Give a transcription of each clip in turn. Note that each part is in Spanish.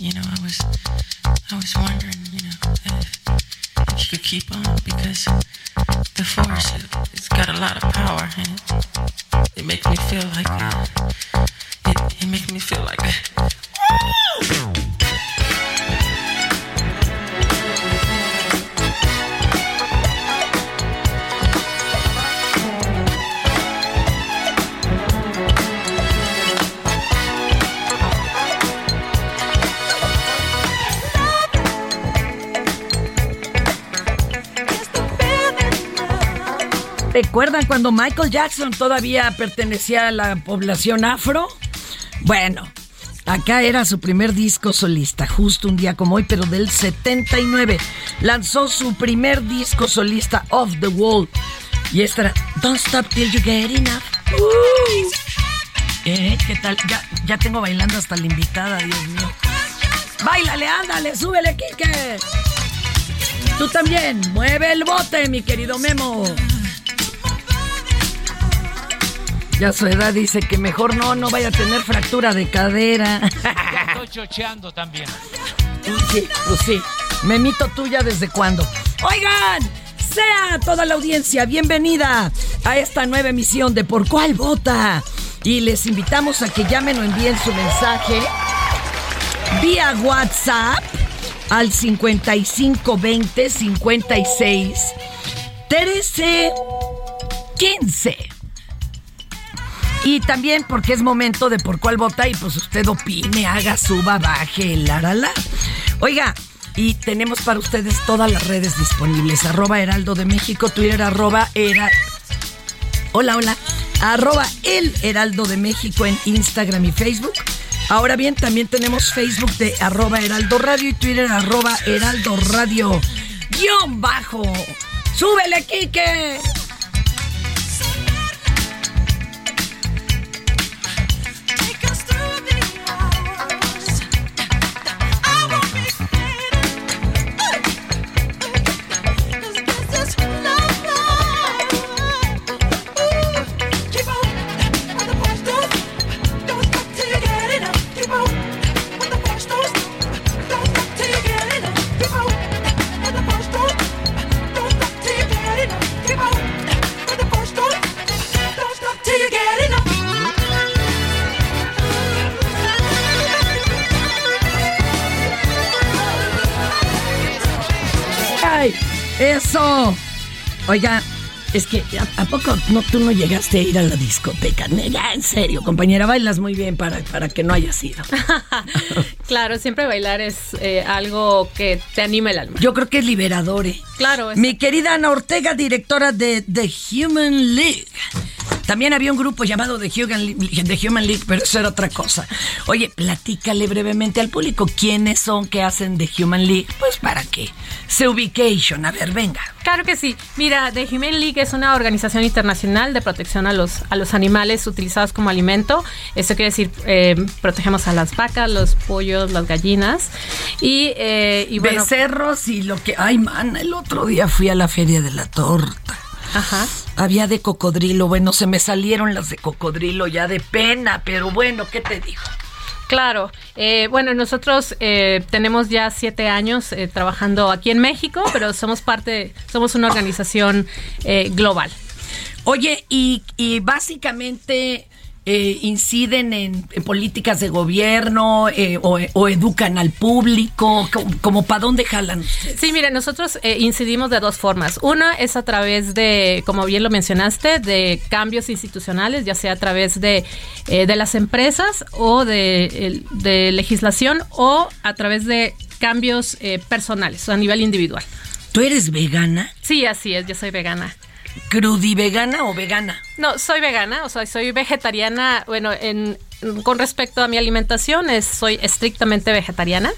You know, I was, I was wondering, you know, if, if you could keep on because the force, it, it's got a lot of power and it, it makes me feel like, ¿Recuerdan cuando Michael Jackson todavía pertenecía a la población afro? Bueno, acá era su primer disco solista, justo un día como hoy, pero del 79. Lanzó su primer disco solista, Off the Wall. Y esta era Don't Stop Till You Get Enough. Uh. ¿Eh? ¿Qué tal? Ya, ya tengo bailando hasta la invitada, Dios mío. ¡Báilale, ándale, súbele, Kike! Tú también, mueve el bote, mi querido Memo. Ya su edad dice que mejor no, no vaya a tener fractura de cadera. Ya estoy chocheando también. Sí, pues sí. Memito tuya desde cuándo. Oigan, sea toda la audiencia bienvenida a esta nueva emisión de Por Cuál Vota. Y les invitamos a que llamen o envíen su mensaje vía WhatsApp al 5520 56 13 15. Y también porque es momento de por cuál vota y pues usted opine, haga, suba, baje, la, la, la. Oiga, y tenemos para ustedes todas las redes disponibles. Arroba Heraldo de México, Twitter, arroba era... Hola, hola. Arroba El Heraldo de México en Instagram y Facebook. Ahora bien, también tenemos Facebook de arroba Heraldo Radio y Twitter arroba Heraldo Radio. Guión bajo. ¡Súbele, Quique! ¡Ay! ¡Eso! Oiga, Es que, ¿a, a poco no, tú no llegaste a ir a la discoteca? Ya, en serio, compañera, bailas muy bien para, para que no hayas ido. claro, siempre bailar es eh, algo que te anima el alma. Yo creo que es liberador, ¿eh? Claro. Mi querida Ana Ortega, directora de The Human League. También había un grupo llamado The Human, League, The Human League, pero eso era otra cosa. Oye, platícale brevemente al público quiénes son que hacen The Human League. Pues para qué. Se ubication. A ver, venga. Claro que sí. Mira, The Human League es una organización internacional de protección a los, a los animales utilizados como alimento. Eso quiere decir, eh, protegemos a las vacas, los pollos, las gallinas. Y, eh, y bueno. Becerros y lo que. Ay, man, el otro día fui a la Feria de la Torta. Ajá. Había de cocodrilo. Bueno, se me salieron las de cocodrilo ya de pena, pero bueno, ¿qué te digo? Claro, eh, bueno, nosotros eh, tenemos ya siete años eh, trabajando aquí en México, pero somos parte, somos una organización eh, global. Oye, y, y básicamente eh, inciden en, en políticas de gobierno eh, o, o educan al público, como, como para dónde jalan ustedes. Sí, mire, nosotros eh, incidimos de dos formas. Una es a través de, como bien lo mencionaste, de cambios institucionales, ya sea a través de, eh, de las empresas o de, de legislación o a través de cambios eh, personales o a nivel individual. ¿Tú eres vegana? Sí, así es, yo soy vegana. ¿Crudivegana o vegana? No, soy vegana, o sea, soy vegetariana, bueno, en con respecto a mi alimentación, es, soy estrictamente vegetariana,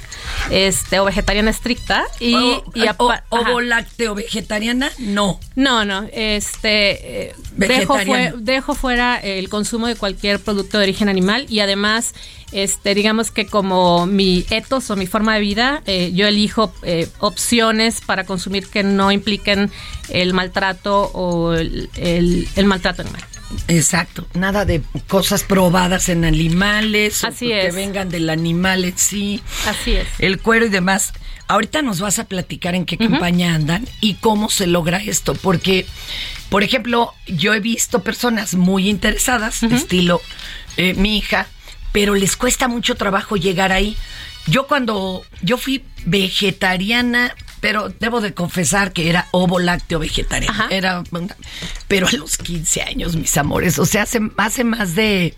este, o vegetariana estricta, y, o, y o- ajá. lácteo vegetariana? No. No, no, este eh, dejo, fue- dejo fuera el consumo de cualquier producto de origen animal y además, este, digamos que como mi etos o mi forma de vida, eh, yo elijo eh, opciones para consumir que no impliquen el maltrato o el, el- el maltrato animal. Exacto, nada de cosas probadas en animales, o Así que es. vengan del animal en sí, Así es. el cuero y demás. Ahorita nos vas a platicar en qué campaña andan y cómo se logra esto, porque, por ejemplo, yo he visto personas muy interesadas, estilo eh, mi hija, pero les cuesta mucho trabajo llegar ahí. Yo cuando yo fui vegetariana, pero debo de confesar que era ovo lácteo vegetariana. Era pero a los 15 años, mis amores, o sea, hace, hace más de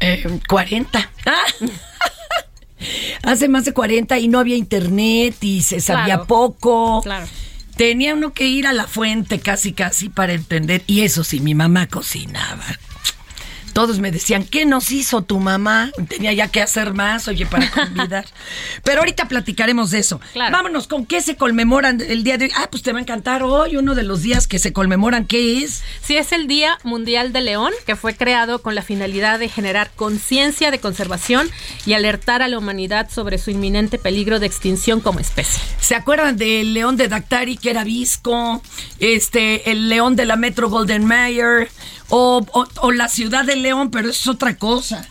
eh, 40. hace más de 40 y no había internet y se sabía Claro. poco. Claro. Tenía uno que ir a la fuente casi, casi para entender. Y eso sí, mi mamá cocinaba. Todos me decían, ¿qué nos hizo tu mamá? Tenía ya que hacer más, oye, para convidar. Pero ahorita platicaremos de eso. Claro. Vámonos, ¿con qué se conmemoran el día de hoy? Ah, pues te va a encantar hoy, uno de los días que se conmemoran. ¿Qué es? Sí, es el Día Mundial del León, que fue creado con la finalidad de generar conciencia de conservación y alertar a la humanidad sobre su inminente peligro de extinción como especie. ¿Se acuerdan del león de Dactari, que era visco? Este, el león de la Metro Golden Mayer. O, o- o la ciudad de León, pero eso es otra cosa.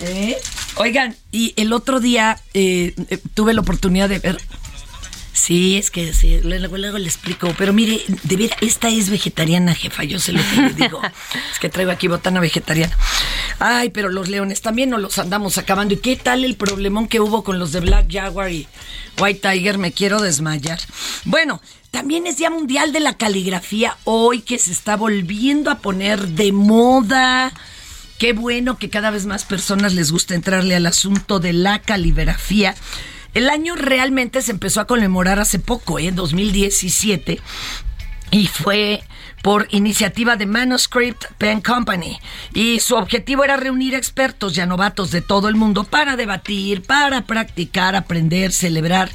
¿eh? Oigan, y el otro día eh, eh, tuve la oportunidad de ver. Sí, es que sí, luego, luego le explico. Pero mire, de ver, esta es vegetariana, jefa. Yo sé lo que le digo. es que traigo aquí botana vegetariana. Ay, pero los leones también nos los andamos acabando. ¿Y qué tal el problemón que hubo con los de Black Jaguar y White Tiger? Me quiero desmayar. Bueno, también es Día Mundial de la Caligrafía hoy que se está volviendo a poner de moda. Qué bueno que cada vez más personas les gusta entrarle al asunto de la caligrafía. El año realmente se empezó a conmemorar hace poco, ¿eh? en 2017, y fue por iniciativa de Manuscript Pen Company. Y su objetivo era reunir expertos y novatos de todo el mundo para debatir, para practicar, aprender, celebrar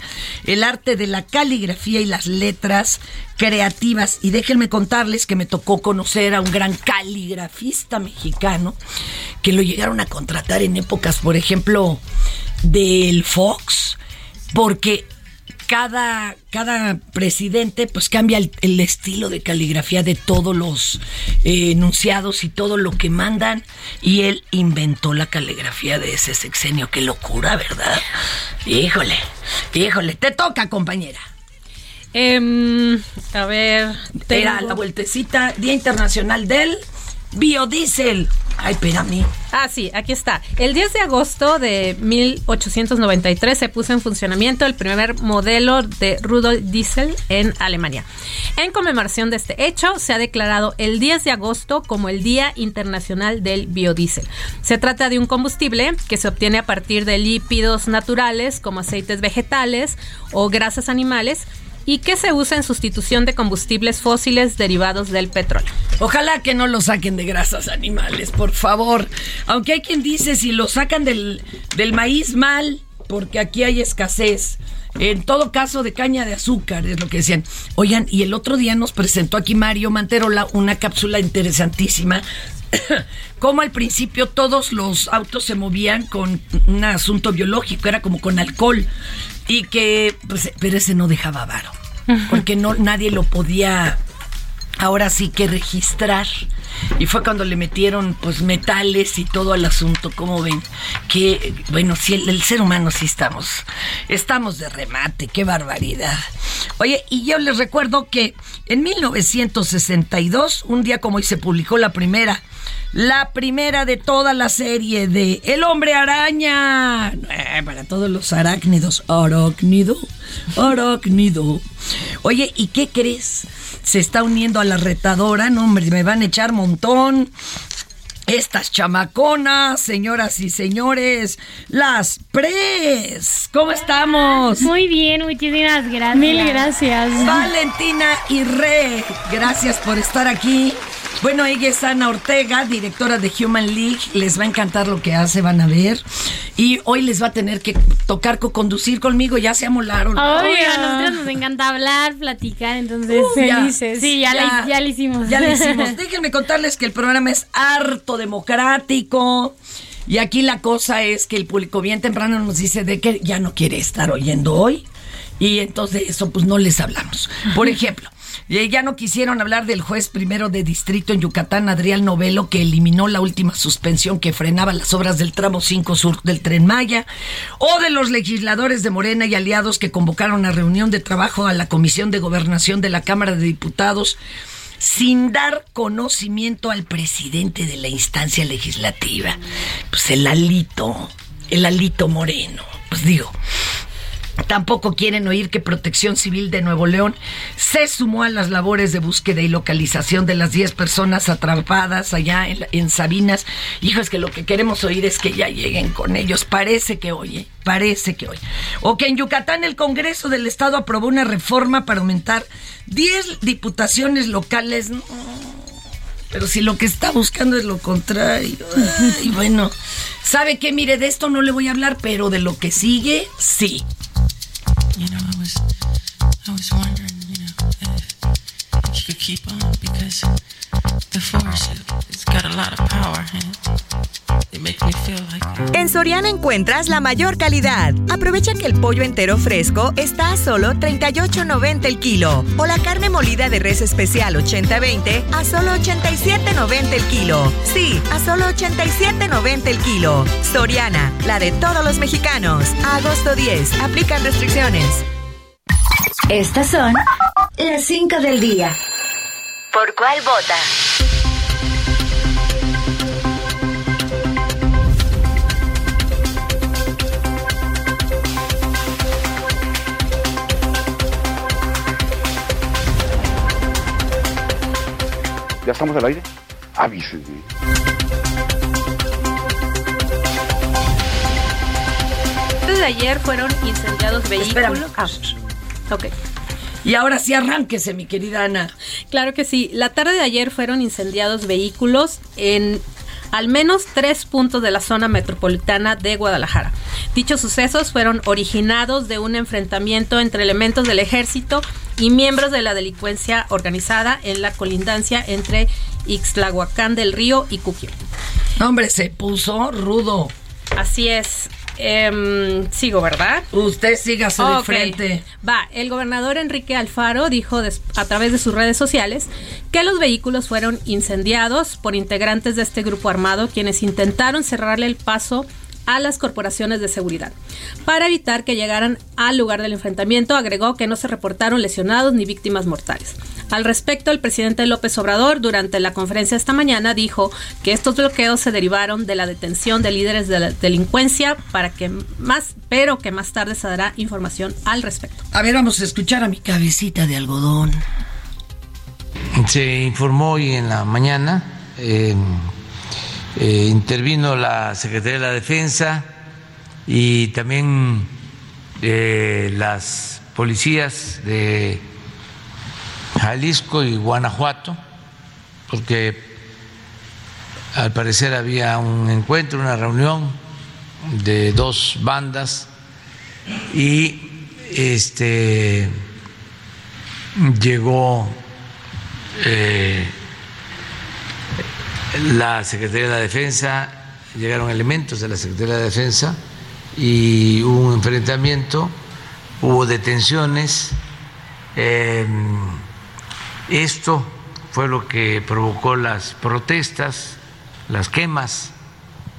el arte de la caligrafía y las letras creativas. Y déjenme contarles que me tocó conocer a un gran caligrafista mexicano que lo llegaron a contratar en épocas, por ejemplo, del Fox, porque cada, cada presidente pues cambia el, el estilo de caligrafía de todos los eh, enunciados y todo lo que mandan y él inventó la caligrafía de ese sexenio. Qué locura, ¿verdad? Híjole, híjole, te toca compañera. Em, a ver, Era la vueltecita, Día Internacional del biodiesel. Ay, espérame. Ah, sí, aquí está. El 10 de agosto de 1893 se puso en funcionamiento el primer modelo de Rudolf Diesel en Alemania. En conmemoración de este hecho, se ha declarado el 10 de agosto como el Día Internacional del Biodiesel. Se trata de un combustible que se obtiene a partir de lípidos naturales como aceites vegetales o grasas animales y que se usa en sustitución de combustibles fósiles derivados del petróleo. Ojalá que no lo saquen de grasas animales, por favor. Aunque hay quien dice si lo sacan del, del maíz mal, porque aquí hay escasez. En todo caso, de caña de azúcar, es lo que decían. Oigan, y el otro día nos presentó aquí Mario Manterola una cápsula interesantísima. como al principio todos los autos se movían con un asunto biológico, era como con alcohol. Y que, pues, pero ese no dejaba varo. Porque no, nadie lo podía ahora sí que registrar. Y fue cuando le metieron pues metales y todo al asunto, como ven, que bueno, si el, ser humano sí estamos, estamos de remate, qué barbaridad. Oye, y yo les recuerdo que en 1962, un día como hoy se publicó la primera, la primera de toda la serie de El hombre araña, eh, para todos los arácnidos, arácnido, arácnido. Oye, ¿y qué crees? Se está uniendo a la retadora. No, hombre, me van a echar montón. Estas chamaconas, señoras y señores, las Pres. ¿Cómo estamos? Muy bien, muchísimas gracias. Mil gracias. Valentina y Re, gracias por estar aquí. Bueno, ella es Ana Ortega, directora de Human League. Les va a encantar lo que hace, van a ver. Y hoy les va a tener que tocar co-conducir conmigo. Ya se amolaron. Oye, a nosotros nos encanta hablar, platicar, entonces Uh, ya. felices. sí, ya, Ya. La, ya lo hicimos. Ya lo hicimos. Déjenme contarles que el programa es harto democrático. Y aquí la cosa es que el público bien temprano nos dice de que ya no quiere estar oyendo hoy. Y entonces eso pues no les hablamos. Por ejemplo, eh, ya no quisieron hablar del juez primero de distrito en Yucatán, Adrián Novelo, que eliminó la última suspensión que frenaba las obras del tramo 5 sur del tren Maya, o de los legisladores de Morena y aliados que convocaron a reunión de trabajo a la Comisión de Gobernación de la Cámara de Diputados sin dar conocimiento al presidente de la instancia legislativa. Pues el alito, el alito moreno. Pues digo, Tampoco quieren oír que Protección Civil de Nuevo León se sumó a las labores de búsqueda y localización de las 10 personas atrapadas allá en, en Sabinas. Hijo, es que lo que queremos oír es que ya lleguen con ellos. Parece que oye, parece que hoy. O que en Yucatán el Congreso del Estado aprobó una reforma para aumentar 10 diputaciones locales. Pero si lo que está buscando es lo contrario. Y bueno, ¿sabe qué? Mire, de esto no le voy a hablar, pero de lo que sigue, sí. Was, I was wondering, you know, if, if you could keep on because the force, it, it's got a lot of power and it. En Soriana encuentras la mayor calidad. Aprovecha que el pollo entero fresco está a solo 38.90 el kilo o la carne molida de res especial 80-20 a solo 87.90 el kilo. Sí, a solo 87.90 el kilo. Soriana, la de todos los mexicanos. Agosto 10, aplican restricciones. Estas son las 5 del día. ¿Por cuál vota? ¿Ya estamos al aire? Avísenme. Desde ayer fueron incendiados vehículos. Ah, ok. Y ahora sí arránquese, mi querida Ana. Claro que sí. La tarde de ayer fueron incendiados vehículos en al menos tres puntos de la zona metropolitana de Guadalajara. Dichos sucesos fueron originados de un enfrentamiento entre elementos del ejército y miembros de la delincuencia organizada en la colindancia entre Ixtlahuacán del Río y Cuquio. Hombre, se puso rudo. Así es. Em, sigo, ¿verdad? Usted sígase de Ok. frente. Va, el gobernador Enrique Alfaro dijo a través de sus redes sociales que los vehículos fueron incendiados por integrantes de este grupo armado quienes intentaron cerrarle el paso a las corporaciones de seguridad. Para evitar que llegaran al lugar del enfrentamiento, agregó que no se reportaron lesionados ni víctimas mortales. Al respecto, el presidente López Obrador, durante la conferencia esta mañana, dijo que estos bloqueos se derivaron de la detención de líderes de la delincuencia, para que más, pero que más tarde se dará información al respecto. A ver, vamos a escuchar a mi cabecita de algodón. Se informó hoy en la mañana, eh, eh, intervino la Secretaría de la Defensa y también eh, las policías de Jalisco y Guanajuato, porque al parecer había un encuentro, una reunión de dos bandas y este llegó eh, la Secretaría de la Defensa, llegaron elementos de la Secretaría de la Defensa y hubo un enfrentamiento, hubo detenciones. Eh, esto fue lo que provocó las protestas, las quemas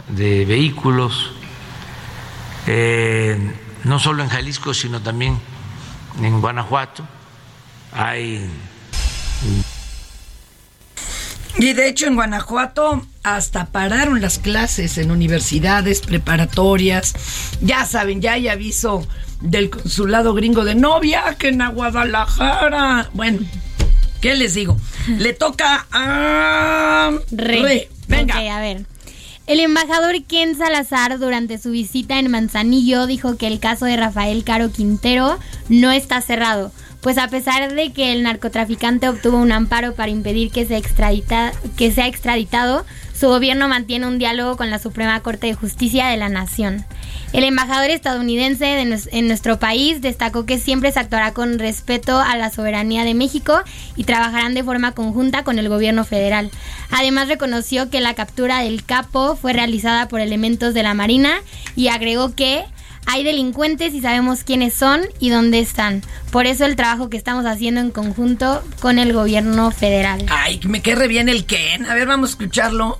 de vehículos, eh, no solo en Jalisco, sino también en Guanajuato. Hay y de hecho en Guanajuato hasta pararon las clases en universidades preparatorias. Ya saben, ya hay aviso del consulado gringo de novia que en Guadalajara. Bueno, ¿Qué les digo? Le toca a Re. Venga. a ver. El embajador Ken Salazar durante su visita en Manzanillo dijo que el caso de Rafael Caro Quintero no está cerrado, pues a pesar de que el narcotraficante obtuvo un amparo para impedir que, que sea extraditado, su gobierno mantiene un diálogo con la Suprema Corte de Justicia de la Nación. El embajador estadounidense en nuestro país destacó que siempre se actuará con respeto a la soberanía de México y trabajarán de forma conjunta con el gobierno federal. Además reconoció que la captura del capo fue realizada por elementos de la Marina y agregó que hay delincuentes y sabemos quiénes son y dónde están. Por eso el trabajo que estamos haciendo en conjunto con el gobierno federal. Ay, me querre bien el Ken. A ver, vamos a escucharlo.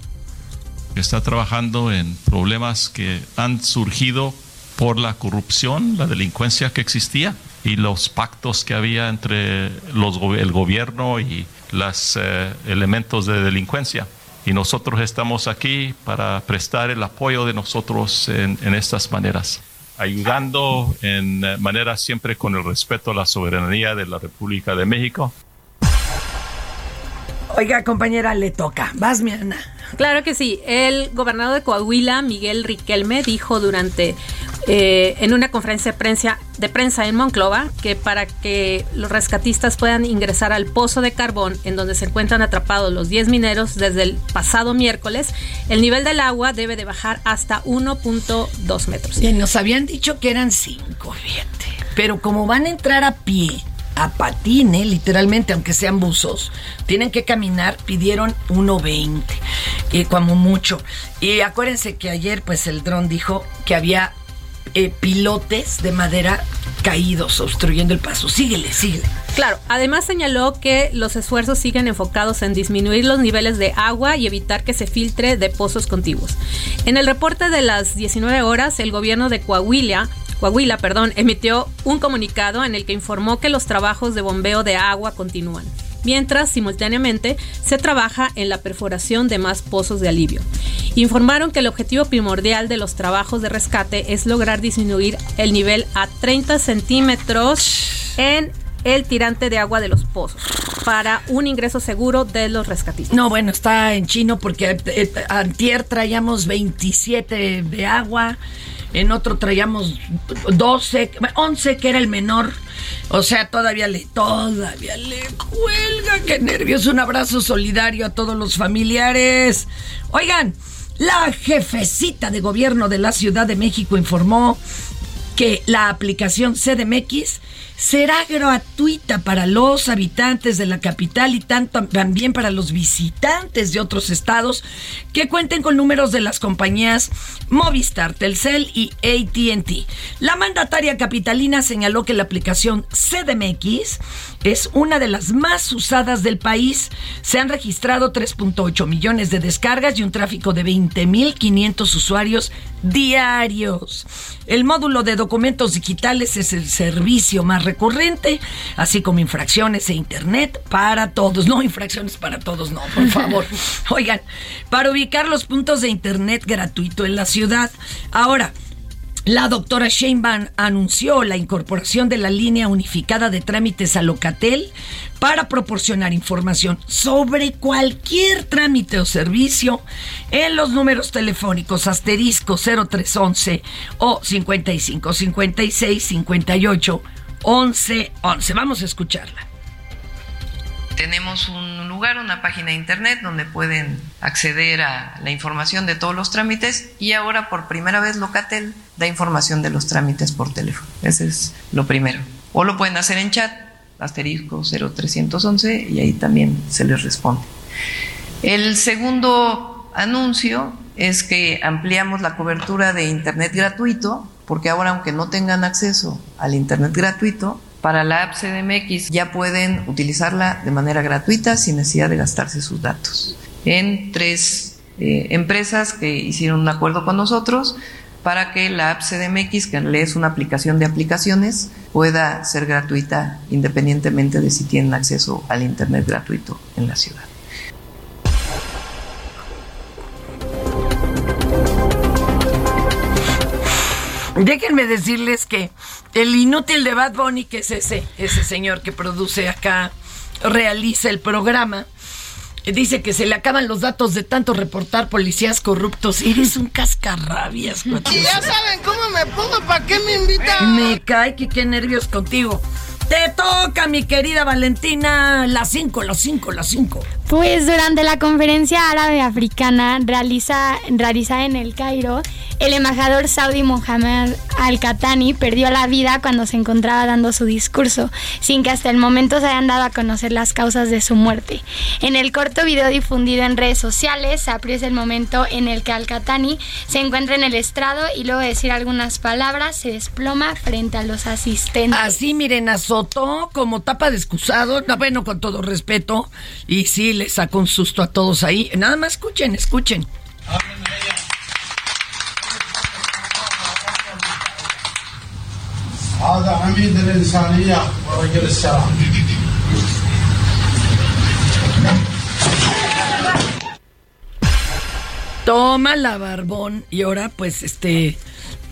Está trabajando en problemas que han surgido por la corrupción, la delincuencia que existía y los pactos que había entre los, el gobierno y los eh, elementos de delincuencia. Y nosotros estamos aquí para prestar el apoyo de nosotros en, en estas maneras ayudando en manera siempre con el respeto a la soberanía de la República de México. Oiga, compañera, le toca. Vas, mi Ana. Claro que sí. El gobernador de Coahuila, Miguel Riquelme, dijo durante eh, en una conferencia de prensa, de prensa en Monclova que para que los rescatistas puedan ingresar al pozo de carbón en donde se encuentran atrapados los 10 mineros desde el pasado miércoles, el nivel del agua debe de bajar hasta 1.2 metros. Bien, nos habían dicho que eran 5, fíjate. Pero como van a entrar a pie a patine, literalmente, aunque sean buzos, tienen que caminar, pidieron 1.20, y como mucho. Y acuérdense que ayer, pues el dron dijo que había eh, pilotes de madera caídos, obstruyendo el paso. Síguele, síguele. Claro, además señaló que los esfuerzos siguen enfocados en disminuir los niveles de agua y evitar que se filtre de pozos contiguos. En el reporte de las 19 horas, el gobierno de Coahuila Coahuila, perdón, emitió un comunicado en el que informó que los trabajos de bombeo de agua continúan, mientras simultáneamente se trabaja en la perforación de más pozos de alivio. Informaron que el objetivo primordial de los trabajos de rescate es lograr disminuir el nivel a 30 centímetros en el tirante de agua de los pozos para un ingreso seguro de los rescatistas. No, bueno, está en chino porque eh, antier traíamos 27 de agua en otro traíamos 12, 11 que era el menor. O sea, todavía le, todavía le cuelga. Qué nervios. Un abrazo solidario a todos los familiares. Oigan, la jefecita de gobierno de la Ciudad de México informó que la aplicación CDMX será gratuita para los habitantes de la capital y también para los visitantes de otros estados que cuenten con números de las compañías Movistar, Telcel y ATT. La mandataria capitalina señaló que la aplicación CDMX es una de las más usadas del país. Se han registrado 3.8 millones de descargas y un tráfico de 20.500 usuarios diarios. El módulo de documentos digitales es el servicio más recurrente, así como infracciones e internet para todos. No, infracciones para todos, no, por favor. Oigan, para ubicar los puntos de internet gratuito en la ciudad. Ahora, la doctora Sheinbaum anunció la incorporación de la línea unificada de trámites a Locatel para proporcionar información sobre cualquier trámite o servicio en los números telefónicos asterisco 0311 o 55 56 58 11 11. Vamos a escucharla. Tenemos un lugar, una página de internet donde pueden acceder a la información de todos los trámites y ahora por primera vez Locatel da información de los trámites por teléfono. Ese es lo primero. O lo pueden hacer en chat, asterisco 0311 y ahí también se les responde. El segundo anuncio es que ampliamos la cobertura de Internet gratuito, porque ahora aunque no tengan acceso al Internet gratuito, para la app CDMX ya pueden utilizarla de manera gratuita sin necesidad de gastarse sus datos. En tres eh, empresas que hicieron un acuerdo con nosotros para que la app CDMX, que es una aplicación de aplicaciones, pueda ser gratuita independientemente de si tienen acceso al Internet gratuito en la ciudad. Déjenme decirles que el inútil de Bad Bunny, que es ese, ese señor que produce acá, realiza el programa, dice que se le acaban los datos de tanto reportar policías corruptos. Eres un cascarrabias, Y ya saben cómo me pongo, ¿para qué me invitan? Me cae que qué nervios contigo. Te toca, mi querida Valentina, las 5, las 5, las 5. Pues durante la conferencia árabe africana realiza, realizada en el Cairo, el embajador saudí Mohamed Al-Katani perdió la vida cuando se encontraba dando su discurso, sin que hasta el momento se hayan dado a conocer las causas de su muerte. En el corto video difundido en redes sociales, se aprecia el momento en el que Al-Katani se encuentra en el estrado y luego de decir algunas palabras se desploma frente a los asistentes. Así, miren, azotó como tapa de excusado, no, bueno, con todo respeto, y sí, le sacó un susto a todos ahí. Nada más escuchen, escuchen. هذا عميد الإنسانية ورجل السلام Toma la barbón y ahora pues este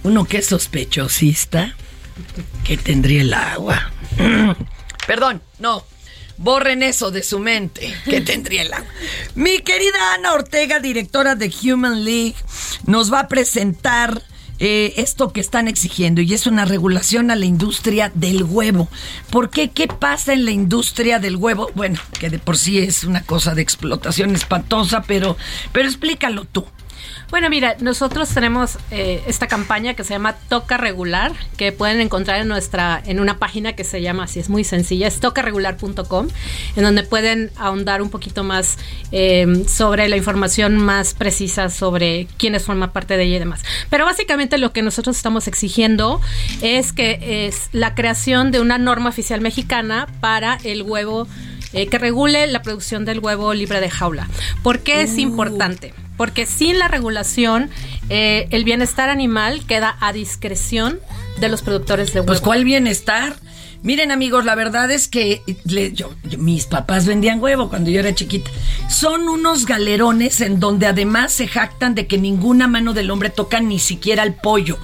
uno que es sospechosista que tendría el agua. Perdón, no. Borren eso de su mente, que tendría el agua. Mi querida Ana Ortega, directora de Human League, nos va a presentar eh, esto que están exigiendo y es una regulación a la industria del huevo. ¿Por qué? ¿Qué pasa en la industria del huevo? Bueno, que de por sí es una cosa de explotación espantosa, pero, pero explícalo tú. Bueno, mira, nosotros tenemos eh, esta campaña que se llama Toca Regular, que pueden encontrar en nuestra, en una página que se llama, así es muy sencilla, es tocaregular.com, en donde pueden ahondar un poquito más eh, sobre la información más precisa sobre quiénes forman parte de ella y demás. Pero básicamente lo que nosotros estamos exigiendo es que es la creación de una norma oficial mexicana para el huevo eh, que regule la producción del huevo libre de jaula. ¿Por qué es importante? porque sin la regulación eh, el bienestar animal queda a discreción de los productores de huevos. Pues ¿cuál bienestar? Miren amigos, la verdad es que yo, mis papás vendían huevo cuando yo era chiquita. Son unos galerones en donde además se jactan de que ninguna mano del hombre toca ni siquiera el pollo.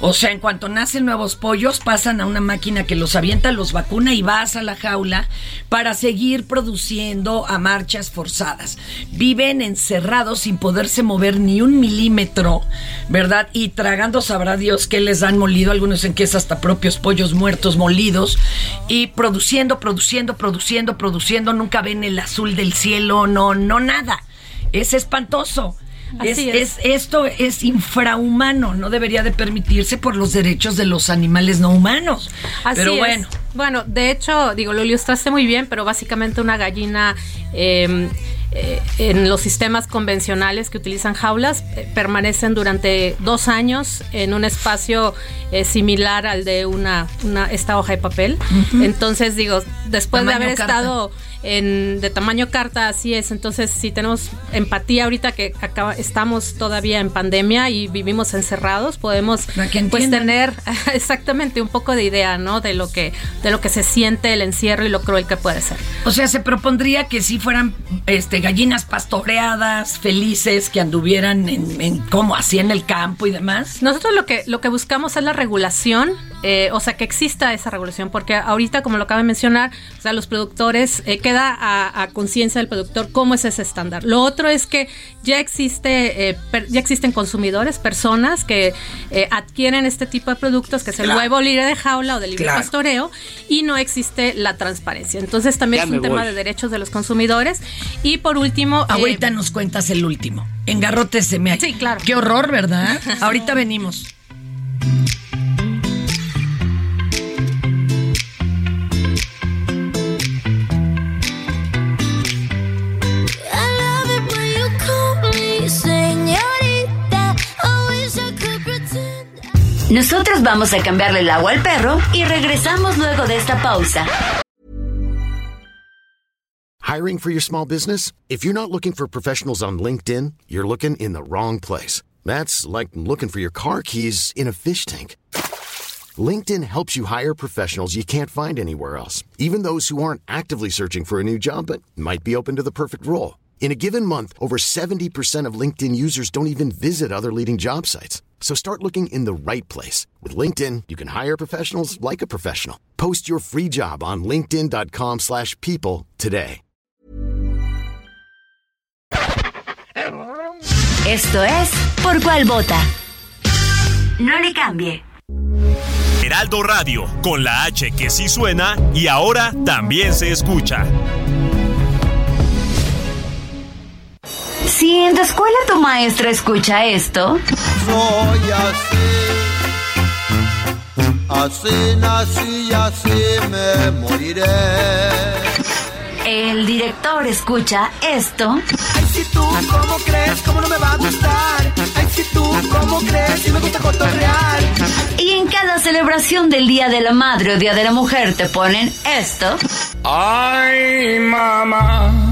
O sea, en cuanto nacen nuevos pollos, pasan a una máquina que los avienta, los vacuna y vas a la jaula para seguir produciendo a marchas forzadas. Viven encerrados sin poderse mover ni un milímetro, ¿verdad? Y tragando sabrá Dios que les han molido, algunos en que es hasta propios pollos muertos molidos y produciendo, produciendo, produciendo, produciendo, nunca ven el azul del cielo, no, no nada. Es espantoso. Es, Así es- esto es infrahumano, no debería de permitirse por los derechos de los animales no humanos. Así Pero es. bueno, Bueno, de hecho, digo, lo ilustraste muy bien, pero básicamente una gallina eh, eh, en los sistemas convencionales que utilizan jaulas eh, permanecen durante dos años en un espacio eh, similar al de una, una esta hoja de papel. Entonces, digo, después Tamaño de haber carta. estado en, de tamaño carta, así es. Entonces, si tenemos empatía ahorita que acaba, estamos todavía en pandemia y vivimos encerrados, podemos pues tener exactamente un poco de idea, ¿no? De lo que de lo que se siente el encierro y lo cruel que puede ser. o sea, se propondría que si fueran este gallinas pastoreadas, felices, que anduvieran en, en como así en el campo y demás. Nosotros lo que lo que buscamos es la regulación, eh, o sea, que exista esa regulación, porque ahorita, como lo acaba de mencionar, o sea, los productores eh, queda a, a conciencia del productor cómo es ese estándar. Lo otro es que ya existe eh, per- ya existen consumidores, personas que eh, adquieren este tipo de productos, que es el Claro. huevo libre de jaula o de libre Claro. pastoreo, y no existe la transparencia. Entonces también Ya es me un tema voy. de derechos de los consumidores. Y por último, eh, Ahorita nos cuentas el último. Engarrótese, Sí, claro. Qué horror, ¿verdad? Ahorita venimos. Nosotros vamos a cambiarle el agua al perro y regresamos luego de esta pausa. Hiring for your small business? If you're not looking for professionals on LinkedIn, you're looking in the wrong place. That's like looking for your car keys in a fish tank. LinkedIn helps you hire professionals you can't find anywhere else, even those who aren't actively searching for a new job but might be open to the perfect role. In a given month, over 70% of LinkedIn users don't even visit other leading job sites. So start looking in the right place. With LinkedIn, you can hire professionals like a professional. Post your free job on linkedin.com/people slash people today. Esto es Por Cuál Vota. No le cambie. Heraldo Radio, con la H que sí suena y ahora también se escucha. Si en tu escuela tu maestra escucha esto, Soy así, así nací y así me moriré. el director escucha esto, Ay, si tú, ¿cómo crees? ¿Cómo no me va a gustar? Ay, si tú, ¿cómo crees? Si me gusta cotorrear. y en cada celebración del Día de la Madre o Día de la Mujer te ponen esto, Ay, mamá.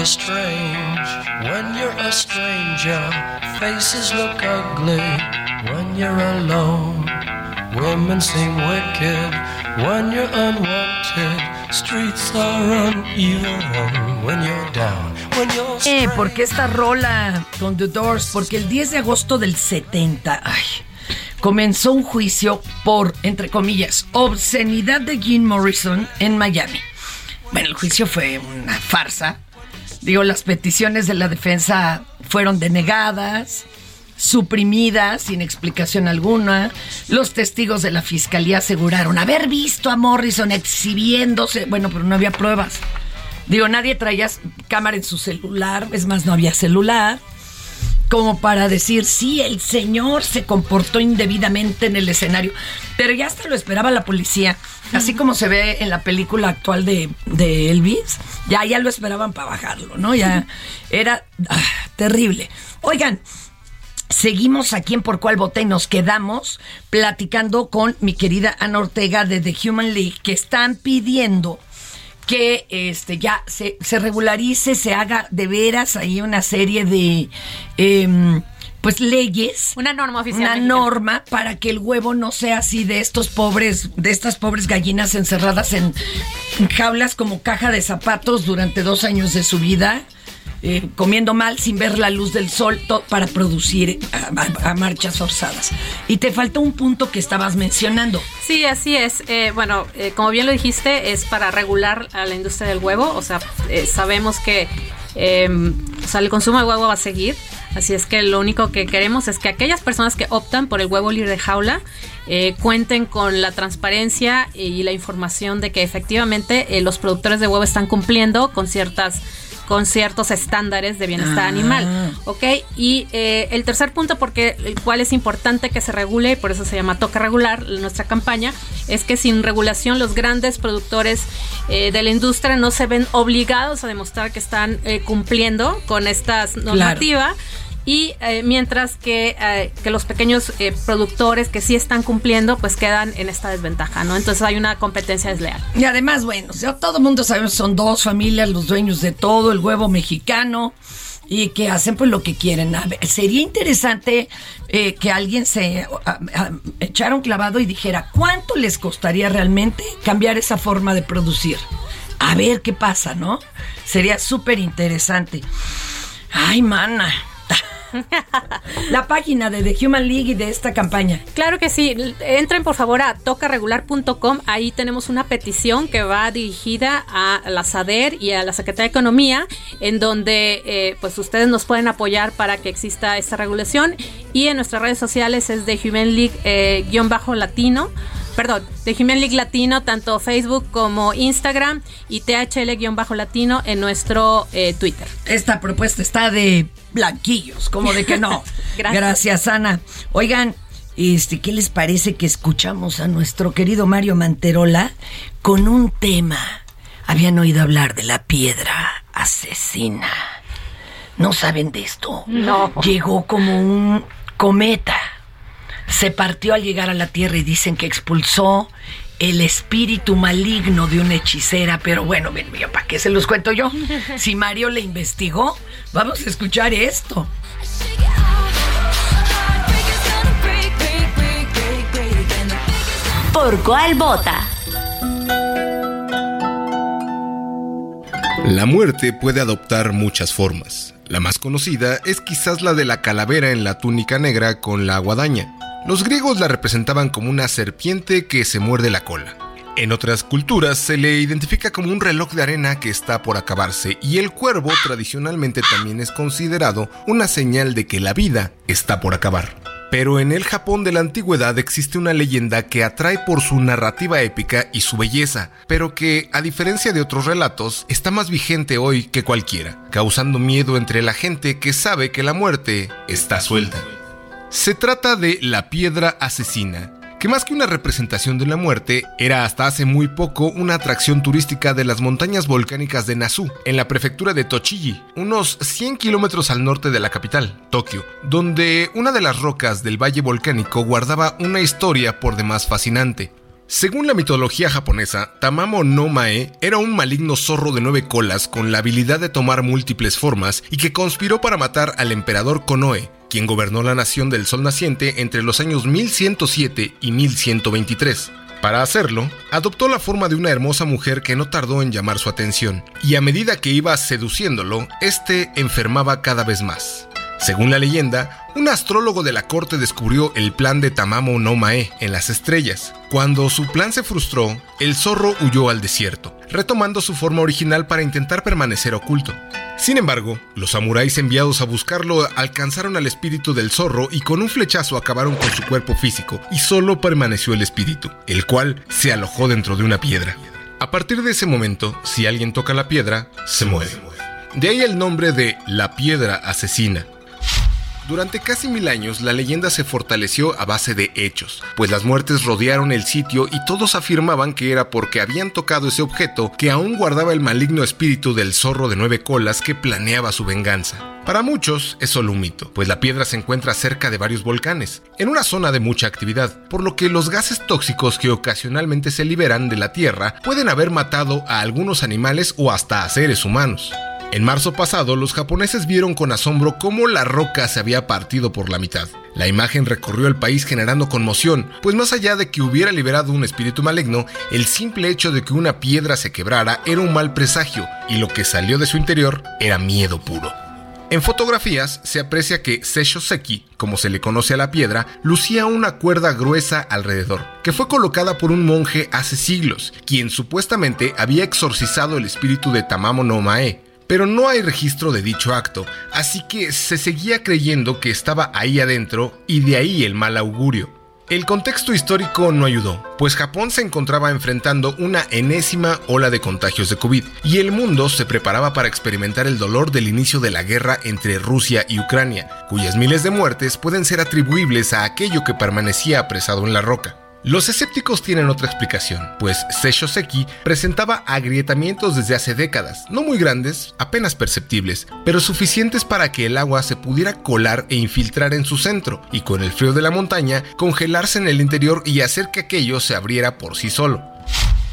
Are strange when you're a stranger. Faces look ugly when you're alone. Women seem wicked when you're unwanted. Streets are uneven when you're down. When you're Eh, ¿por qué esta rola con The Doors? Porque el 10 de agosto del 70, ay, comenzó un juicio por, entre comillas, obscenidad de Jim Morrison en Miami. Bueno, el juicio fue una farsa. Digo, las peticiones de la defensa fueron denegadas, suprimidas sin explicación alguna. Los testigos de la fiscalía aseguraron haber visto a Morrison exhibiéndose. Bueno, pero no había pruebas. Digo, nadie traía cámara en su celular, es más, no había celular. Como para decir, sí, el señor se comportó indebidamente en el escenario, pero ya hasta lo esperaba la policía, así como se ve en la película actual de, Elvis, ya, ya lo esperaban para bajarlo, ¿no? Ya era ah, terrible. Oigan, Seguimos aquí en Por Cuál Bote y nos quedamos platicando con mi querida Ana Ortega de The Human League que están pidiendo que este ya se, se regularice, se haga de veras ahí una serie de em, pues leyes. Una norma oficial. Una mexicana. norma para que el huevo no sea así de estos pobres, de estas pobres gallinas encerradas en jaulas como caja de zapatos durante dos años de su vida. Eh, comiendo mal sin ver la luz del sol para producir a, a- marchas forzadas. Y te faltó un punto que estabas mencionando. Sí, así es. Eh, bueno, eh, como bien lo dijiste, es para regular a la industria del huevo. O sea, eh, sabemos que eh, o el consumo de huevo va a seguir. Así es que lo único que queremos es que aquellas personas que optan por el huevo libre de jaula eh, cuenten con la transparencia y la información de que efectivamente eh, los productores de huevo están cumpliendo con ciertas con ciertos estándares de bienestar Ah. animal. ¿Ok? Y eh, el tercer punto, porque el cual es importante que se regule, y por eso se llama Toca Regular nuestra campaña, es que sin regulación los grandes productores eh, de la industria no se ven obligados a demostrar que están eh, cumpliendo con estas normativas. Y eh, mientras que, eh, que los pequeños eh, productores que sí están cumpliendo, pues quedan en esta desventaja, ¿no? Entonces hay una competencia desleal. Y además, bueno, sea, todo el mundo sabemos son dos familias los dueños de todo, el huevo mexicano, y que hacen pues lo que quieren. A ver, sería interesante que alguien se a- echara un clavado y dijera cuánto les costaría realmente cambiar esa forma de producir. A ver qué pasa, ¿no? Sería súper interesante. Ay, mana. La página de The Human League y de esta campaña. Claro que sí. Entren por favor a tocaregular.com. Ahí tenemos una petición que va dirigida a la SADER y a la Secretaría de Economía, en donde eh, pues ustedes nos pueden apoyar para que exista esta regulación. Y en nuestras redes sociales es de Human League eh. Perdón, de Human League Latino, tanto Facebook como Instagram y THL-Latino en nuestro eh, Twitter. Esta propuesta está de blanquillos, como de que no. Gracias. Gracias, Ana. Oigan, este, ¿qué les parece que escuchamos a nuestro querido Mario Manterola con un tema? Habían oído hablar de la piedra asesina. ¿No saben de esto? No. Llegó como un cometa. Se partió al llegar a la Tierra y dicen que expulsó el espíritu maligno de una hechicera, pero bueno, ven, ¿para qué se los cuento yo? Si Mario le investigó, vamos a escuchar esto. ¿Por cuál vota? La muerte puede adoptar muchas formas. La más conocida es quizás la de la calavera en la túnica negra con la guadaña. Los griegos la representaban como una serpiente que se muerde la cola. En otras culturas se le identifica como un reloj de arena que está por acabarse y el cuervo tradicionalmente también es considerado una señal de que la vida está por acabar. Pero en el Japón de la antigüedad existe una leyenda que atrae por su narrativa épica y su belleza, pero que, a diferencia de otros relatos, está más vigente hoy que cualquiera, causando miedo entre la gente que sabe que la muerte está suelta. Se trata de la piedra asesina, que más que una representación de la muerte, era hasta hace muy poco una atracción turística de las montañas volcánicas de Nasu, en la prefectura de Tochigi, unos 100 kilómetros al norte de la capital, Tokio, donde una de las rocas del valle volcánico guardaba una historia por demás fascinante. Según la mitología japonesa, Tamamo no Mae era un maligno zorro de nueve colas con la habilidad de tomar múltiples formas y que conspiró para matar al emperador Konoe, quien gobernó la nación del sol naciente entre los años 1107 y 1123. Para hacerlo, adoptó la forma de una hermosa mujer que no tardó en llamar su atención, y a medida que iba seduciéndolo, este enfermaba cada vez más. Según la leyenda, un astrólogo de la corte descubrió el plan de Tamamo no Mae en las estrellas. Cuando su plan se frustró, el zorro huyó al desierto, retomando su forma original para intentar permanecer oculto. Sin embargo, los samuráis enviados a buscarlo alcanzaron al espíritu del zorro y con un flechazo acabaron con su cuerpo físico y solo permaneció el espíritu, el cual se alojó dentro de una piedra. A partir de ese momento, si alguien toca la piedra, se muere. De ahí el nombre de la piedra asesina. Durante casi mil años, la leyenda se fortaleció a base de hechos, pues las muertes rodearon el sitio y todos afirmaban que era porque habían tocado ese objeto que aún guardaba el maligno espíritu del zorro de nueve colas que planeaba su venganza. Para muchos es solo un mito, pues la piedra se encuentra cerca de varios volcanes, en una zona de mucha actividad, por lo que los gases tóxicos que ocasionalmente se liberan de la Tierra pueden haber matado a algunos animales o hasta a seres humanos. En marzo pasado, los japoneses vieron con asombro cómo la roca se había partido por la mitad. La imagen recorrió el país generando conmoción, pues más allá de que hubiera liberado un espíritu maligno, el simple hecho de que una piedra se quebrara era un mal presagio, y lo que salió de su interior era miedo puro. En fotografías se aprecia que Seki, como se le conoce a la piedra, lucía una cuerda gruesa alrededor, que fue colocada por un monje hace siglos, quien supuestamente había exorcizado el espíritu de Tamamo no Mae, pero no hay registro de dicho acto, así que se seguía creyendo que estaba ahí adentro y de ahí el mal augurio. El contexto histórico no ayudó, pues Japón se encontraba enfrentando una enésima ola de contagios de COVID y el mundo se preparaba para experimentar el dolor del inicio de la guerra entre Rusia y Ucrania, cuyas miles de muertes pueden ser atribuibles a aquello que permanecía apresado en la roca. Los escépticos tienen otra explicación, pues Seki presentaba agrietamientos desde hace décadas, no muy grandes, apenas perceptibles, pero suficientes para que el agua se pudiera colar e infiltrar en su centro, y con el frío de la montaña, congelarse en el interior y hacer que aquello se abriera por sí solo.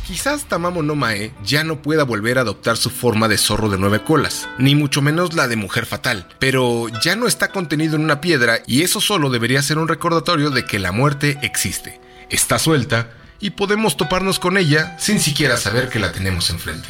Quizás Tamamo no Mae ya no pueda volver a adoptar su forma de zorro de nueve colas, ni mucho menos la de mujer fatal, pero ya no está contenido en una piedra y eso solo debería ser un recordatorio de que la muerte existe está suelta y podemos toparnos con ella sin siquiera saber que la tenemos enfrente.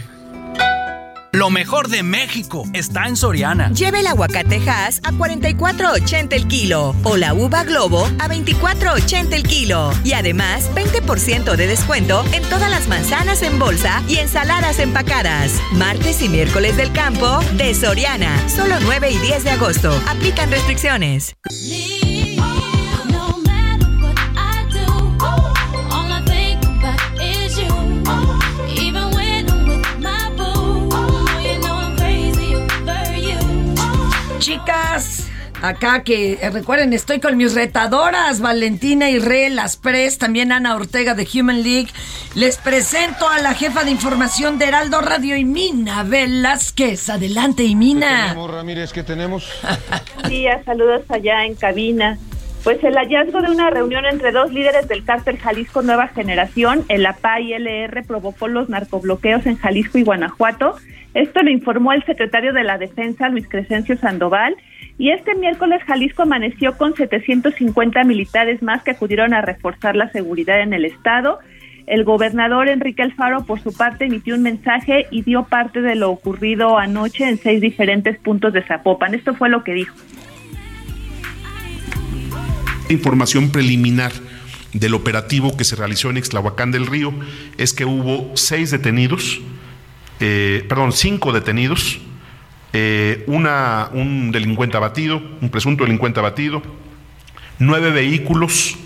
Lo mejor de México está en Soriana. Lleve el aguacate Hass a 44.80 el kilo o la uva Globo a 24.80 el kilo. Y además, 20% de descuento en todas las manzanas en bolsa y ensaladas empacadas. Martes y miércoles del campo de Soriana. Solo 9 y 10 de agosto. Aplican restricciones. Chicas. Acá que eh, recuerden, estoy con mis retadoras, Valentina y Re, las Pres, también Ana Ortega de Human League. Les presento a la jefa de información de Heraldo Radio, Imina Velázquez. Adelante, Imina. tenemos, Ramírez? ¿Qué tenemos? Días, saludos allá en cabina. Pues el hallazgo de una reunión entre dos líderes del cártel Jalisco Nueva Generación, el APA y LR, provocó los narcobloqueos en Jalisco y Guanajuato. Esto lo informó el secretario de la Defensa, Luis Crescencio Sandoval. Y este miércoles Jalisco amaneció con 750 militares más que acudieron a reforzar la seguridad en el estado. El gobernador Enrique Alfaro, por su parte, emitió un mensaje y dio parte de lo ocurrido anoche en seis diferentes puntos de Zapopan. Esto fue lo que dijo. Información preliminar del operativo que se realizó en Ixtlahuacán del Río es que hubo seis detenidos, eh, perdón, cinco detenidos, eh, una, un delincuente abatido, un presunto delincuente abatido, nueve vehículos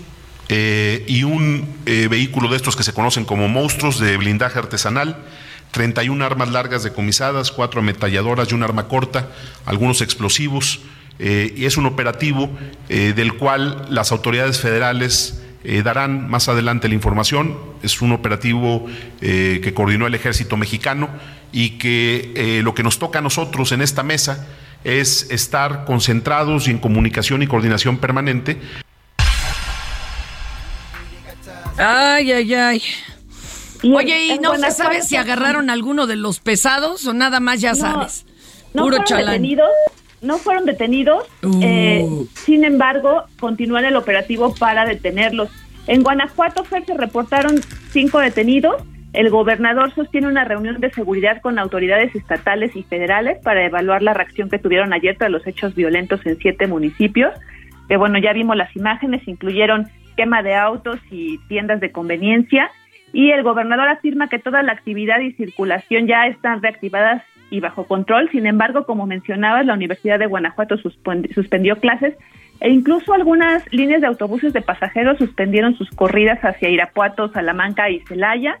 eh, y un vehículo de estos que se conocen como monstruos de blindaje artesanal, 31 armas largas decomisadas, cuatro ametralladoras y un arma corta, algunos explosivos, y es un operativo del cual las autoridades federales eh, darán más adelante la información. Es un operativo eh, que coordinó el ejército mexicano y que eh, lo que nos toca a nosotros en esta mesa es estar concentrados y en comunicación y coordinación permanente. Ay, ay, ay. Oye, ¿y no se sabe si agarraron alguno de los pesados o nada más ya sabes? No Puro fueron detenidos, no fueron detenidos, eh, uh. sin embargo, continúan el operativo para detenerlos. En Guanajuato se reportaron cinco detenidos. El gobernador sostiene una reunión de seguridad con autoridades estatales y federales para evaluar la reacción que tuvieron ayer tras los hechos violentos en siete municipios. Que bueno, ya vimos las imágenes, incluyeron quema de autos y tiendas de conveniencia. Y el gobernador afirma que toda la actividad y circulación ya están reactivadas y bajo control. Sin embargo, como mencionabas, la Universidad de Guanajuato suspendió clases e incluso algunas líneas de autobuses de pasajeros suspendieron sus corridas hacia Irapuato, Salamanca y Celaya.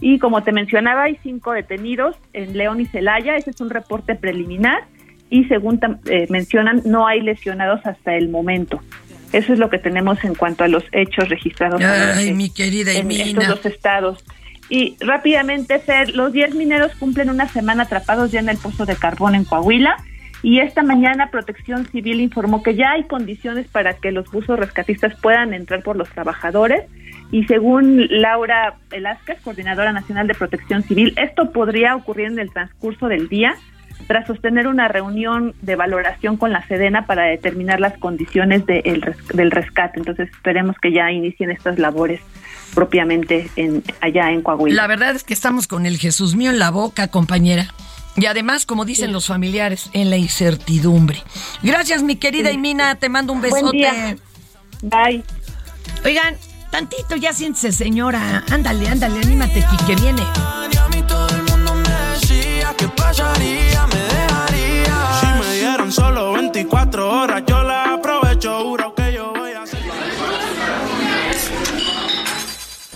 Y como te mencionaba, hay cinco detenidos en León y Celaya. Ese es un reporte preliminar. y según eh, mencionan, no hay lesionados hasta el momento. Eso es lo que tenemos en cuanto a los hechos registrados Ay, mi querida en Emina. estos dos estados. Y rápidamente, los 10 mineros cumplen una semana atrapados ya en el pozo de carbón en Coahuila. Y esta mañana Protección Civil informó que ya hay condiciones para que los buzos rescatistas puedan entrar por los trabajadores. Y según Laura Velázquez, coordinadora nacional de Protección Civil, esto podría ocurrir en el transcurso del día tras sostener una reunión de valoración con la Sedena para determinar las condiciones de del rescate. Entonces esperemos que ya inicien estas labores propiamente en, allá en Coahuila. La verdad es que estamos con el Jesús mío en la boca, compañera. Y además, como dicen los familiares, en la incertidumbre. Gracias, mi querida Sí. Imina. Te mando un Buen besote. día. Bye. Oigan, tantito ya siéntese, señora. Ándale, ándale, anímate, que viene. decía que pasaría, me dejaría. Si me dieron solo 24 horas,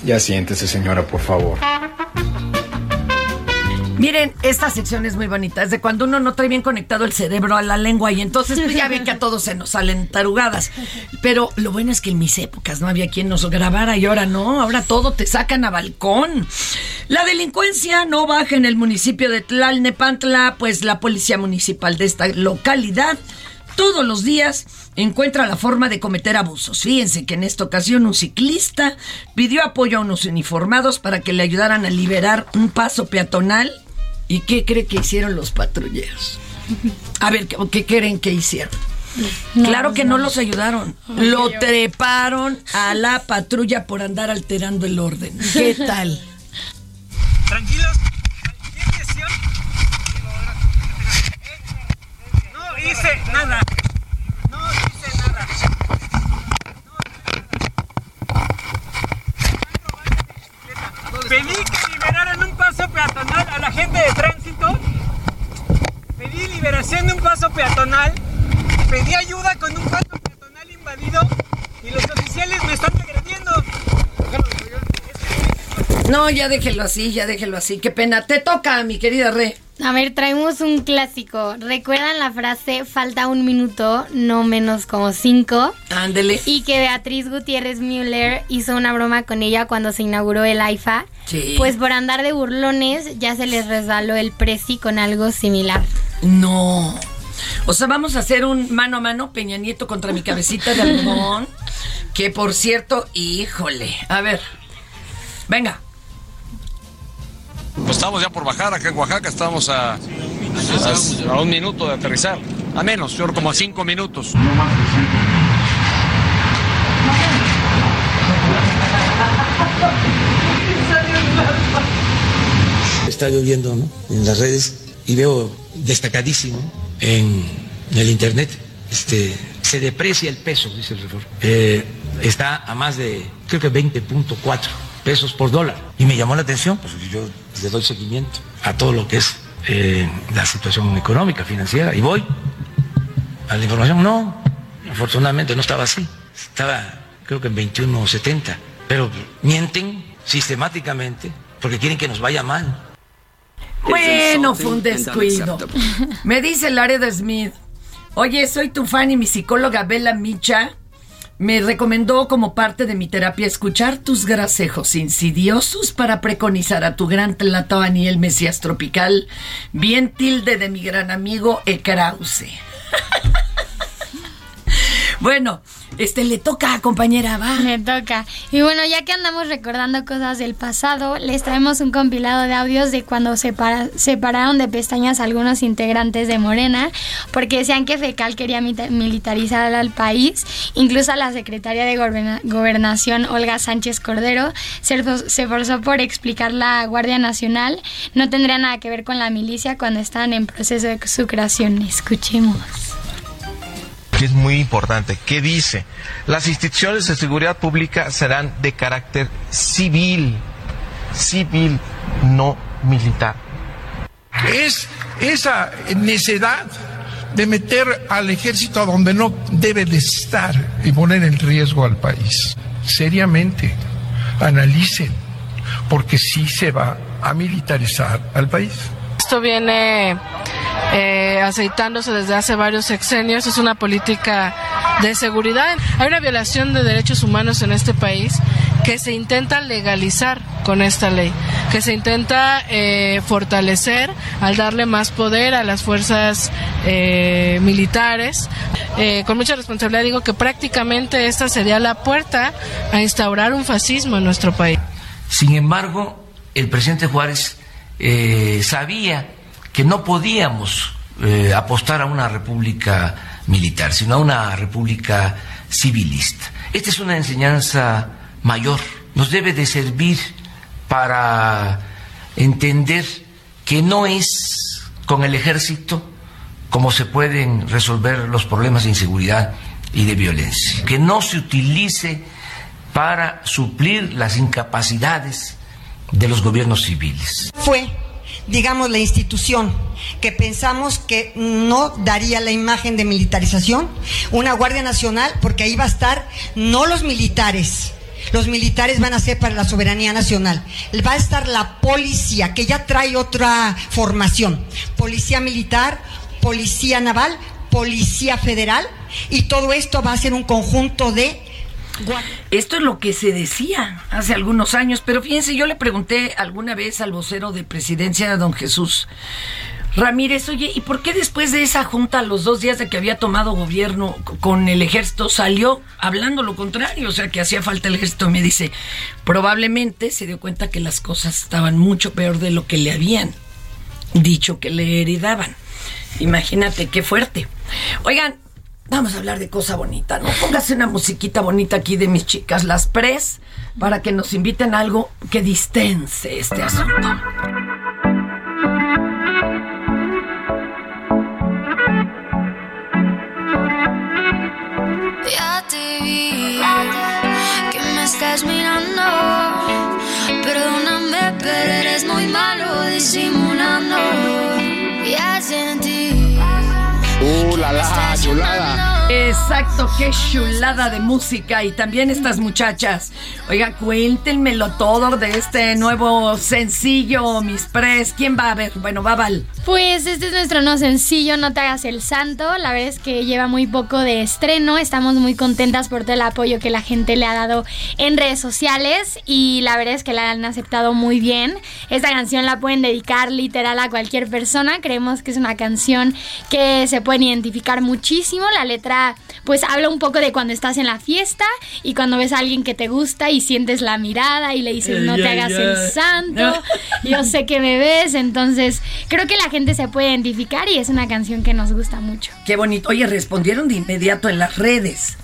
Ya siéntese, señora, por favor. Miren, esta sección es muy bonita. Es de cuando uno no trae bien conectado el cerebro a la lengua y entonces pues, ya ven que a todos se nos salen tarugadas. Pero lo bueno es que en mis épocas no había quien nos grabara y ahora no. Ahora todo te sacan a balcón. La delincuencia no baja en el municipio de Tlalnepantla, pues la policía municipal de esta localidad todos los días encuentra la forma de cometer abusos. Fíjense que en esta ocasión un ciclista pidió apoyo a unos uniformados para que le ayudaran a liberar un paso peatonal. ¿Y qué cree que hicieron los patrulleros? A ver, ¿qué, qué creen que hicieron? claro que no los ayudaron. Lo treparon a la patrulla por andar alterando el orden. ¿Qué tal? Tranquilos. ¿Tiene lesión? No hice nada. No hice nada. Pedí que liberaran un paso peatonal a la gente de tránsito. Pedí liberación de un paso peatonal. Pedí ayuda con un paso peatonal invadido. Y los oficiales me están agrediendo. No, ya déjelo así, ya déjelo así. Qué pena. Te toca, mi querida Re. A ver, traemos un clásico. ¿Recuerdan la frase falta un minuto, no menos como cinco? Ándele. Y que Beatriz Gutiérrez Müller hizo una broma con ella cuando se inauguró el AIFA. Sí. Pues por andar de burlones ya se les resbaló el presi con algo similar. No. O sea, vamos a hacer un mano a mano Peña Nieto contra mi cabecita de algodón. que por cierto, híjole. A ver. Venga. Pues estamos ya por bajar acá en Oaxaca, estamos a, a, un minuto de aterrizar. A menos, yo como a cinco minutos. Está lloviendo ¿no? en las redes y veo destacadísimo en el internet. Este, se deprecia el peso, dice el Reforma. Eh, está a más de, creo que 20.4 pesos por dólar. Y me llamó la atención, pues yo le doy seguimiento a todo lo que es eh, la situación económica, financiera, y voy a la información. No, afortunadamente no estaba así. Estaba, creo que en 21.70. Pero mienten sistemáticamente porque quieren que nos vaya mal. Bueno, fue un descuido. Me dice Laredo Smith. Oye, soy tu fan y mi psicóloga Bella Micha me recomendó como parte de mi terapia escuchar tus grasejos insidiosos para preconizar a tu gran Tlatoani, el Mesías tropical, bien tilde de mi gran amigo E. Krause. bueno, este le toca, compañera, va. Me toca. Y bueno, ya que andamos recordando cosas del pasado, les traemos un compilado de audios de cuando separa- separaron de pestañas a algunos integrantes de Morena, porque decían que Fecal quería militarizar al país. Incluso la secretaria de Goberna- Gobernación, Olga Sánchez Cordero, se, se esforzó por explicar la Guardia Nacional. No tendría nada que ver con la milicia cuando estaban en proceso de su creación. Escuchemos. Es muy importante, que dice, las instituciones de seguridad pública serán de carácter civil, civil, no militar. Es esa necedad de meter al ejército a donde no debe de estar y poner en riesgo al país. Seriamente, analicen, porque sí se va a militarizar al país. Esto viene eh, aceitándose desde hace varios sexenios. Es una política de seguridad. Hay una violación de derechos humanos en este país que se intenta legalizar con esta ley, que se intenta eh, fortalecer al darle más poder a las fuerzas eh, militares. Con mucha responsabilidad digo que prácticamente esta sería la puerta a instaurar un fascismo en nuestro país. Sin embargo, el presidente Juárez sabía que no podíamos apostar a una república militar, sino a una república civilista. Esta es una enseñanza mayor, nos debe de servir para entender que no es con el ejército como se pueden resolver los problemas de inseguridad y de violencia, que no se utilice para suplir las incapacidades de los gobiernos civiles. Fue, digamos, la institución que pensamos que no daría la imagen de militarización, una Guardia Nacional, porque ahí va a estar no los militares, los militares van a ser para la soberanía nacional. Va a estar la policía, que ya trae otra formación. Policía militar, policía naval, policía federal, y todo esto va a ser un conjunto de esto es lo que se decía hace algunos años, pero fíjense, yo le pregunté alguna vez al vocero de presidencia, don Jesús Ramírez, oye, ¿y por qué después de esa junta, los dos días de que había tomado gobierno con el ejército, salió hablando lo contrario? O sea, que hacía falta el ejército. Me dice, probablemente se dio cuenta que las cosas estaban mucho peor de lo que le habían dicho que le heredaban. Imagínate qué fuerte. Oigan, vamos a hablar de cosa bonita, ¿no? Póngase una musiquita bonita aquí de mis chicas, las pres, para que nos inviten a algo que distense este asunto. estás mirando. Perdóname, pero eres muy malo disimulando. La la, chulada. Exacto, qué chulada de música. Y también estas muchachas. Oiga, cuéntenmelo todo de este nuevo sencillo, mis pres. ¿Quién va a ver? Bueno, va Val. Pues este es nuestro nuevo sencillo, No te hagas el santo. La verdad es que lleva muy poco de estreno. Estamos muy contentas por todo el apoyo que la gente le ha dado en redes sociales. Y la verdad es que la han aceptado muy bien. Esta canción la pueden dedicar literal a cualquier persona. Creemos que es una canción que se puede identificar muchísimo. La letra pues habla un poco de cuando estás en la fiesta y cuando ves a alguien que te gusta y sientes la mirada y le dices no te hagas el santo, yo sé que me ves, entonces creo que la gente se puede identificar y es una canción que nos gusta mucho. Qué bonito, oye, respondieron de inmediato en las redes.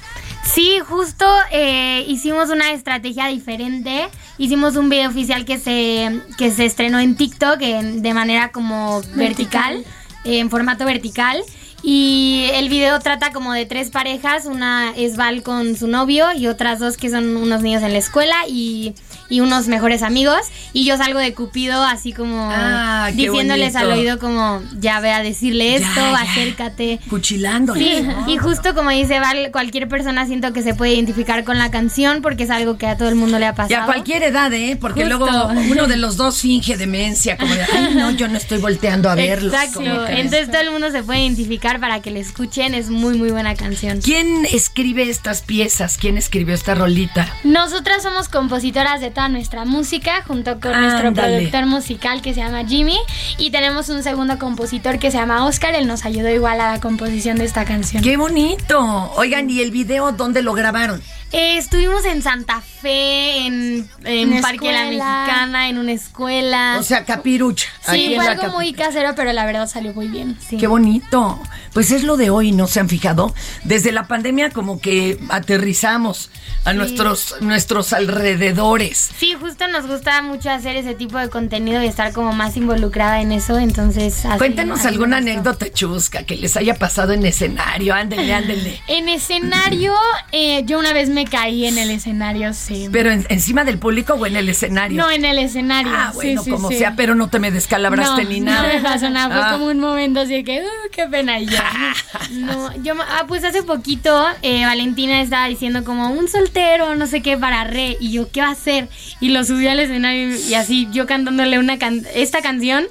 Sí, justo eh, hicimos una estrategia diferente. Hicimos un video oficial que se, que se estrenó en TikTok de manera como vertical, en formato vertical. Y el video trata como de tres parejas, una es Val con su novio y otras dos que son unos niños en la escuela. Y y unos mejores amigos. Y yo salgo de Cupido así como ah, diciéndoles al oído como, ya ve a decirle esto, acércate. Cuchilando. Sí, y justo como dice Val, cualquier persona siento que se puede identificar con la canción porque es algo que a todo el mundo le ha pasado. Y a cualquier edad, ¿eh? Porque luego uno de los dos finge demencia, como de, ay, no, yo no estoy volteando a verlo. Exacto. Entonces todo el mundo se puede identificar para que le escuchen. Es muy, muy buena canción. ¿Quién escribe estas piezas? ¿Quién escribió esta rolita? Nosotras somos compositoras de nuestra música junto con nuestro productor musical que se llama Jimmy y tenemos un segundo compositor que se llama Oscar, él nos ayudó igual a la composición de esta canción. ¡Qué bonito! Oigan, ¿y el video dónde lo grabaron? Eh, estuvimos en Santa Fe, en, en Parque La Mexicana, en una escuela. O sea, capirucha. Sí, fue algo muy casero, pero la verdad salió muy bien. Qué bonito. Pues es lo de hoy, ¿no se han fijado? Desde la pandemia como que aterrizamos a nuestros, nuestros alrededores. Sí, justo nos gusta mucho hacer ese tipo de contenido y estar como más involucrada en eso, entonces... Cuéntanos alguna anécdota chusca que les haya pasado en escenario, ándele, ándele. En escenario, eh, yo una vez me caí en el escenario, sí. ¿Pero encima del público o en el escenario? No, en el escenario. Ah, bueno, como sea, pero no te me descalabraste ni nada. No me pasó nada, fue ah. como un momento así que, uh, qué pena. Y ya. no, yo, ah, pues hace poquito eh, Valentina estaba diciendo como un soltero, no sé qué, para re. Y yo, ¿qué va a hacer? Y lo subí al escenario y así, yo cantándole una esta canción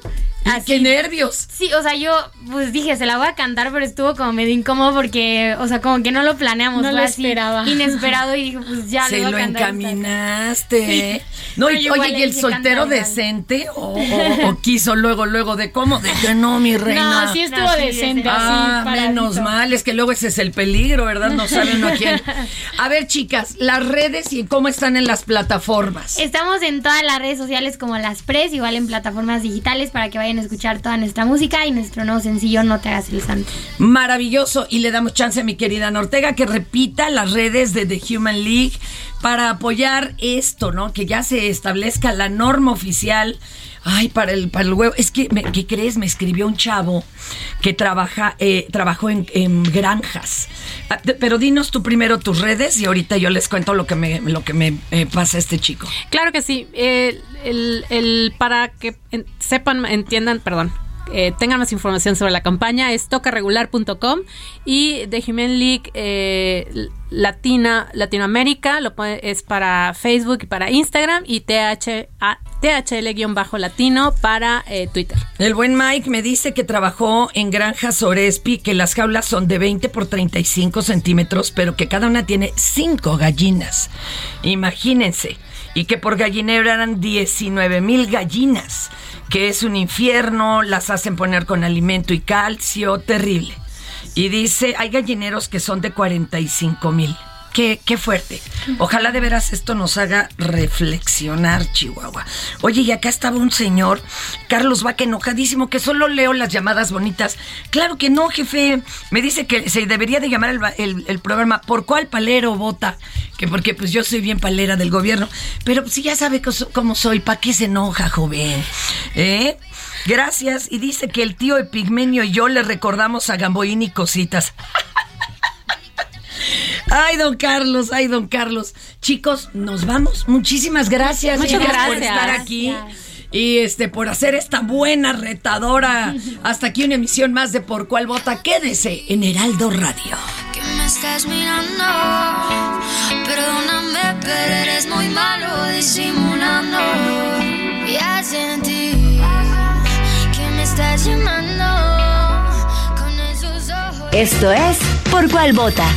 ¡Qué nervios! Sí, o sea, yo pues dije, se la voy a cantar, pero estuvo como medio incómodo porque, o sea, como que no lo planeamos. No lo así, esperaba. Inesperado y dije, pues ya Se le voy lo a cantar. esta. encaminaste. No, y, oye, ¿y el soltero decente? O, o- o quiso luego, luego de cómo? De que no, mi reina. No, sí estuvo No, sí, decente, Ah, así, menos mal, es que luego ese es el peligro, ¿verdad? No sabe uno a quién. A ver, chicas, las redes y cómo están en las plataformas. Estamos en todas las redes sociales como Las Pres, igual en plataformas digitales para que vayan escuchar toda nuestra música y nuestro nuevo sencillo No te hagas el santo. Maravilloso. Y le damos chance a mi querida Nortega que repita las redes de The Human League para apoyar esto, ¿no? Que ya se establezca la norma oficial. Ay, para el, para el huevo. Es que, me- ¿qué crees? Me escribió un chavo que trabaja, eh, trabajó en, en granjas. Ah, de- Pero dinos tú primero tus redes y ahorita yo les cuento lo que me, lo que me eh, pasa a este chico. Claro que sí. El, el- para que sepan, entiendan, perdón, eh, tengan más información sobre la campaña es tocaregular.com y The Human League eh, Latina, Latinoamérica lo puede- es para Facebook y para Instagram y TH, a- THL-latino para eh, Twitter. El buen Mike me dice que trabajó en granjas Orespi, que las jaulas son de 20 por 35 centímetros, pero que cada una tiene 5 gallinas. Imagínense. Y que por gallinero eran 19 mil gallinas, que es un infierno, las hacen poner con alimento y calcio, terrible. Y dice, hay gallineros que son de 45 mil. Qué, qué fuerte. Ojalá de veras esto nos haga reflexionar, Chihuahua. Oye, y acá estaba un señor, Carlos Vaca, enojadísimo, que solo leo las llamadas bonitas. Claro que no, jefe. Me dice que se debería de llamar el, el- el programa ¿Por cuál palero vota? Que porque pues yo soy bien palera del gobierno. Pero pues, si ya sabe cómo soy, ¿para qué se enoja, joven? ¿Eh? Gracias. Y dice que el tío Epigmenio y yo le recordamos a Gamboín cositas. Ay, don Carlos, ay, don Carlos. Chicos, nos vamos. Muchísimas gracias. Muchas chicas, por estar aquí. Y este, por hacer esta buena retadora. Hasta aquí una emisión más de Por Cuál Vota. Quédese en Heraldo Radio. que me estás mirando. Perdóname, pero eres muy malo disimulando. Ya sentí que me estás llamando con esos ojos. Esto es Por Cuál Vota.